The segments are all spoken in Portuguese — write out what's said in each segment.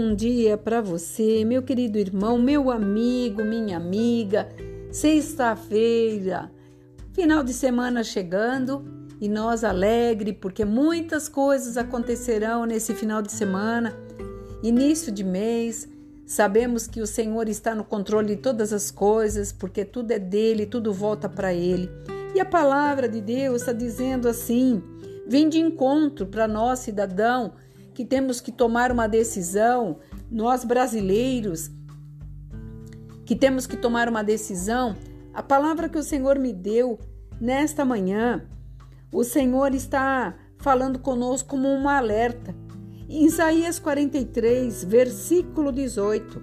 bom dia para você, meu querido irmão, meu amigo, minha amiga. Sexta-feira, final de semana chegando e nós alegre porque muitas coisas acontecerão nesse final de semana, início de mês. Sabemos que o Senhor está no controle de todas as coisas, porque tudo é dele, tudo volta para ele. E a palavra de Deus está dizendo assim: vem de encontro para nós, cidadão que temos que tomar uma decisão, nós brasileiros, que temos que tomar uma decisão, a palavra que o Senhor me deu nesta manhã, o Senhor está falando conosco como um alerta. Em Isaías 43, versículo 18,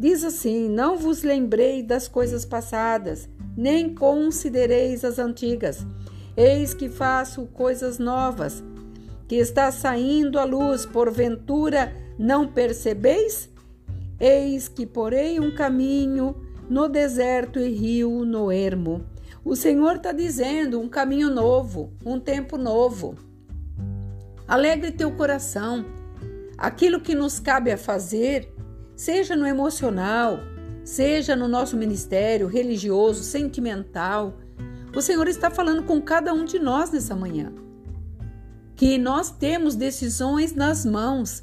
diz assim: Não vos lembrei das coisas passadas, nem considereis as antigas. Eis que faço coisas novas que está saindo à luz, porventura não percebeis? Eis que porei um caminho no deserto e rio no ermo. O Senhor está dizendo um caminho novo, um tempo novo. Alegre teu coração. Aquilo que nos cabe a fazer, seja no emocional, seja no nosso ministério religioso, sentimental, o Senhor está falando com cada um de nós nessa manhã que nós temos decisões nas mãos,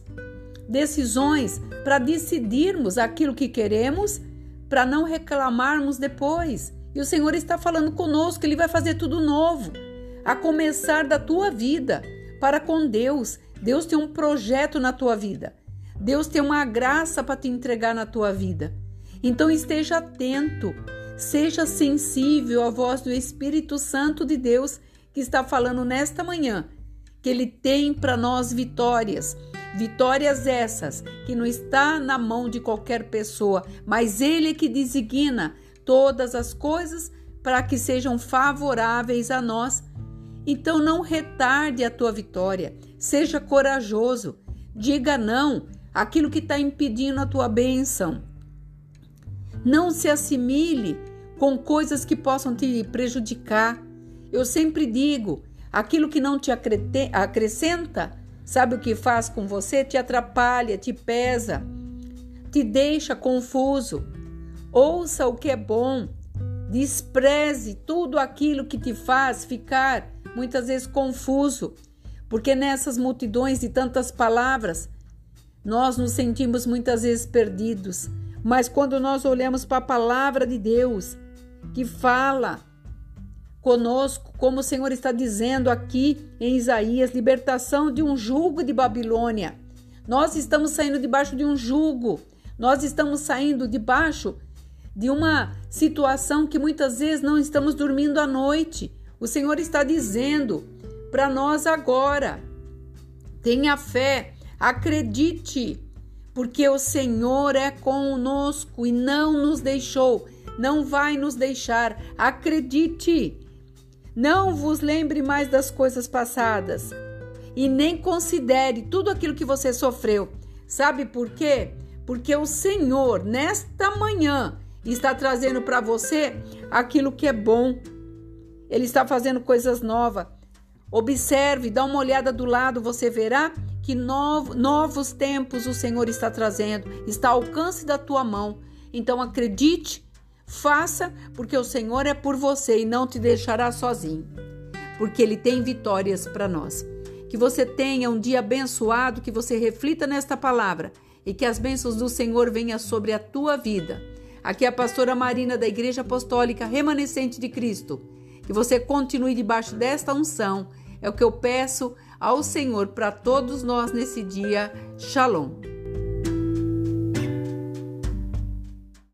decisões para decidirmos aquilo que queremos, para não reclamarmos depois. E o Senhor está falando conosco, Ele vai fazer tudo novo, a começar da tua vida para com Deus. Deus tem um projeto na tua vida. Deus tem uma graça para te entregar na tua vida. Então esteja atento, seja sensível à voz do Espírito Santo de Deus que está falando nesta manhã que Ele tem para nós vitórias. Vitórias essas que não está na mão de qualquer pessoa, mas Ele que designa todas as coisas para que sejam favoráveis a nós. Então não retarde a tua vitória, seja corajoso, diga não àquilo que está impedindo a tua bênção. Não se assimile com coisas que possam te prejudicar. Eu sempre digo, Aquilo que não te acrescenta, sabe o que faz com você? Te atrapalha, te pesa, te deixa confuso. Ouça o que é bom, despreze tudo aquilo que te faz ficar muitas vezes confuso, porque nessas multidões de tantas palavras, nós nos sentimos muitas vezes perdidos. Mas quando nós olhamos para a palavra de Deus, que fala conosco, como o Senhor está dizendo aqui em Isaías, libertação de um jugo de Babilônia. Nós estamos saindo debaixo de um jugo, nós estamos saindo debaixo de uma situação que muitas vezes não estamos dormindo à noite. O Senhor está dizendo para nós agora: tenha fé, acredite, porque o Senhor é conosco e não nos deixou, não vai nos deixar. Acredite. Não vos lembre mais das coisas passadas e nem considere tudo aquilo que você sofreu. Sabe por quê? Porque o Senhor, nesta manhã, está trazendo para você aquilo que é bom. Ele está fazendo coisas novas. Observe, dá uma olhada do lado, você verá que novo, novos tempos o Senhor está trazendo, está ao alcance da tua mão. Então acredite Faça, porque o Senhor é por você e não te deixará sozinho, porque Ele tem vitórias para nós. Que você tenha um dia abençoado, que você reflita nesta palavra e que as bênçãos do Senhor venham sobre a tua vida. Aqui é a pastora Marina da Igreja Apostólica Remanescente de Cristo. Que você continue debaixo desta unção. É o que eu peço ao Senhor para todos nós nesse dia. Shalom.